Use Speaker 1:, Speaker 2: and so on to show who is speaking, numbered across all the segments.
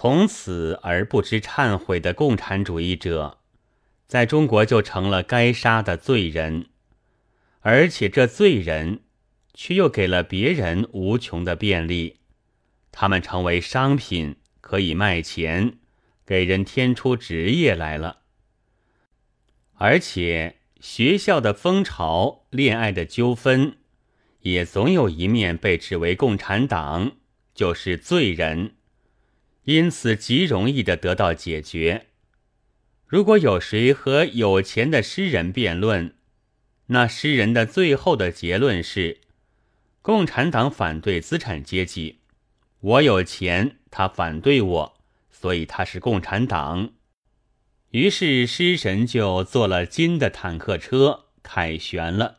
Speaker 1: 从此而不知忏悔的共产主义者，在中国就成了该杀的罪人，而且这罪人却又给了别人无穷的便利，他们成为商品，可以卖钱，给人添出职业来了，而且学校的风潮、恋爱的纠纷，也总有一面被指为共产党，就是罪人。因此极容易的得到解决。如果有谁和有钱的诗人辩论，那诗人的最后的结论是：共产党反对资产阶级，我有钱，他反对我，所以他是共产党。于是诗神就坐了金的坦克车凯旋了。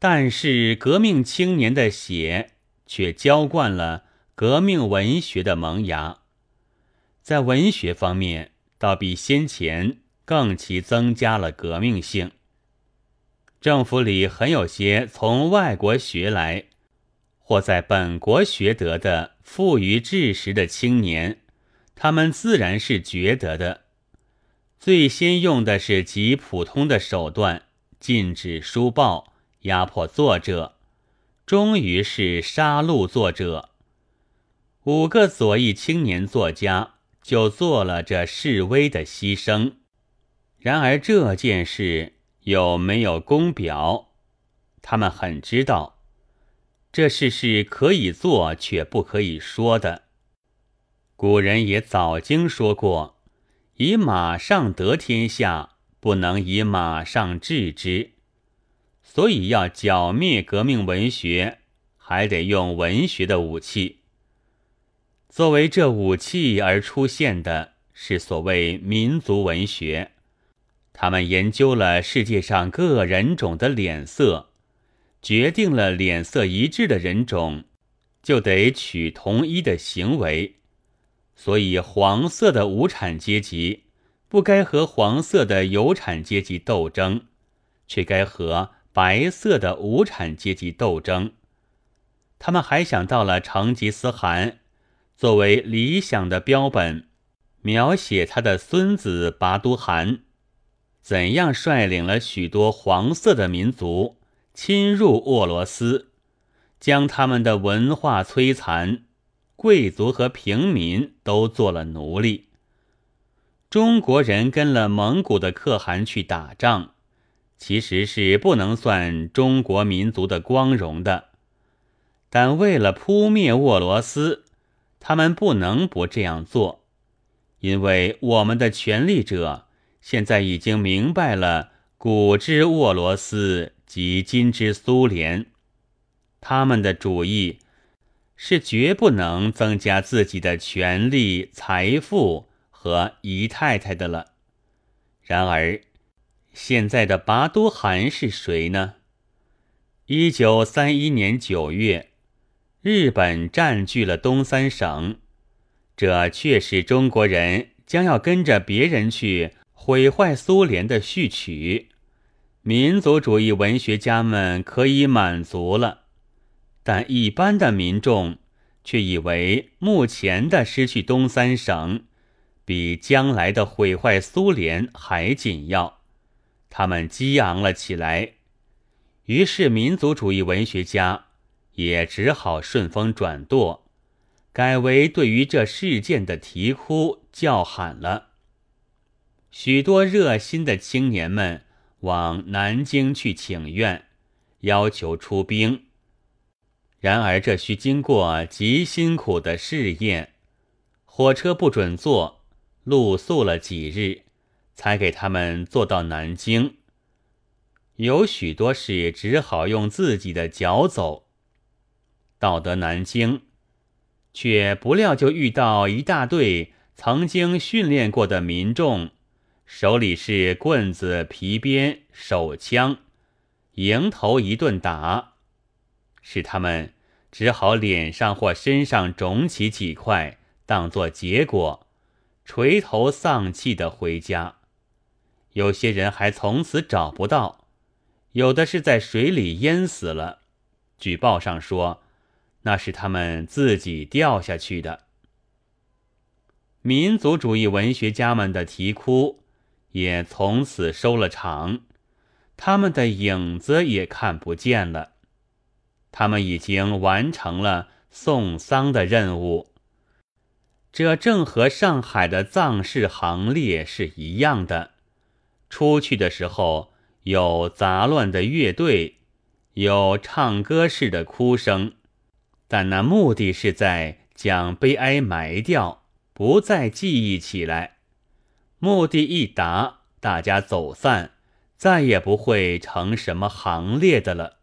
Speaker 1: 但是革命青年的血却浇灌了。革命文学的萌芽，在文学方面，倒比先前更其增加了革命性。政府里很有些从外国学来，或在本国学得的富于知识的青年，他们自然是觉得的。最先用的是极普通的手段，禁止书报，压迫作者，终于是杀戮作者。五个左翼青年作家就做了这示威的牺牲，然而这件事有没有公表？他们很知道，这事是可以做却不可以说的。古人也早经说过：“以马上得天下，不能以马上治之。”所以要剿灭革命文学，还得用文学的武器。作为这武器而出现的是所谓民族文学，他们研究了世界上各人种的脸色，决定了脸色一致的人种就得取同一的行为，所以黄色的无产阶级不该和黄色的有产阶级斗争，却该和白色的无产阶级斗争。他们还想到了成吉思汗。作为理想的标本，描写他的孙子拔都汗怎样率领了许多黄色的民族侵入俄罗斯，将他们的文化摧残，贵族和平民都做了奴隶。中国人跟了蒙古的可汗去打仗，其实是不能算中国民族的光荣的，但为了扑灭俄罗斯。他们不能不这样做，因为我们的权力者现在已经明白了古之俄罗斯及今之苏联，他们的主意是绝不能增加自己的权力、财富和姨太太的了。然而，现在的拔都汗是谁呢？一九三一年九月。日本占据了东三省，这却是中国人将要跟着别人去毁坏苏联的序曲。民族主义文学家们可以满足了，但一般的民众却以为目前的失去东三省，比将来的毁坏苏联还紧要。他们激昂了起来，于是民族主义文学家。也只好顺风转舵，改为对于这事件的啼哭叫喊了。许多热心的青年们往南京去请愿，要求出兵。然而这需经过极辛苦的试验，火车不准坐，露宿了几日，才给他们坐到南京。有许多事只好用自己的脚走。到得南京，却不料就遇到一大队曾经训练过的民众，手里是棍子、皮鞭、手枪，迎头一顿打，使他们只好脸上或身上肿起几块，当作结果，垂头丧气的回家。有些人还从此找不到，有的是在水里淹死了。据报上说。那是他们自己掉下去的。民族主义文学家们的啼哭也从此收了场，他们的影子也看不见了。他们已经完成了送丧的任务，这正和上海的藏式行列是一样的。出去的时候有杂乱的乐队，有唱歌式的哭声，但那目的是在将悲哀埋掉。不再记忆起来，目的一达，大家走散，再也不会成什么行列的了。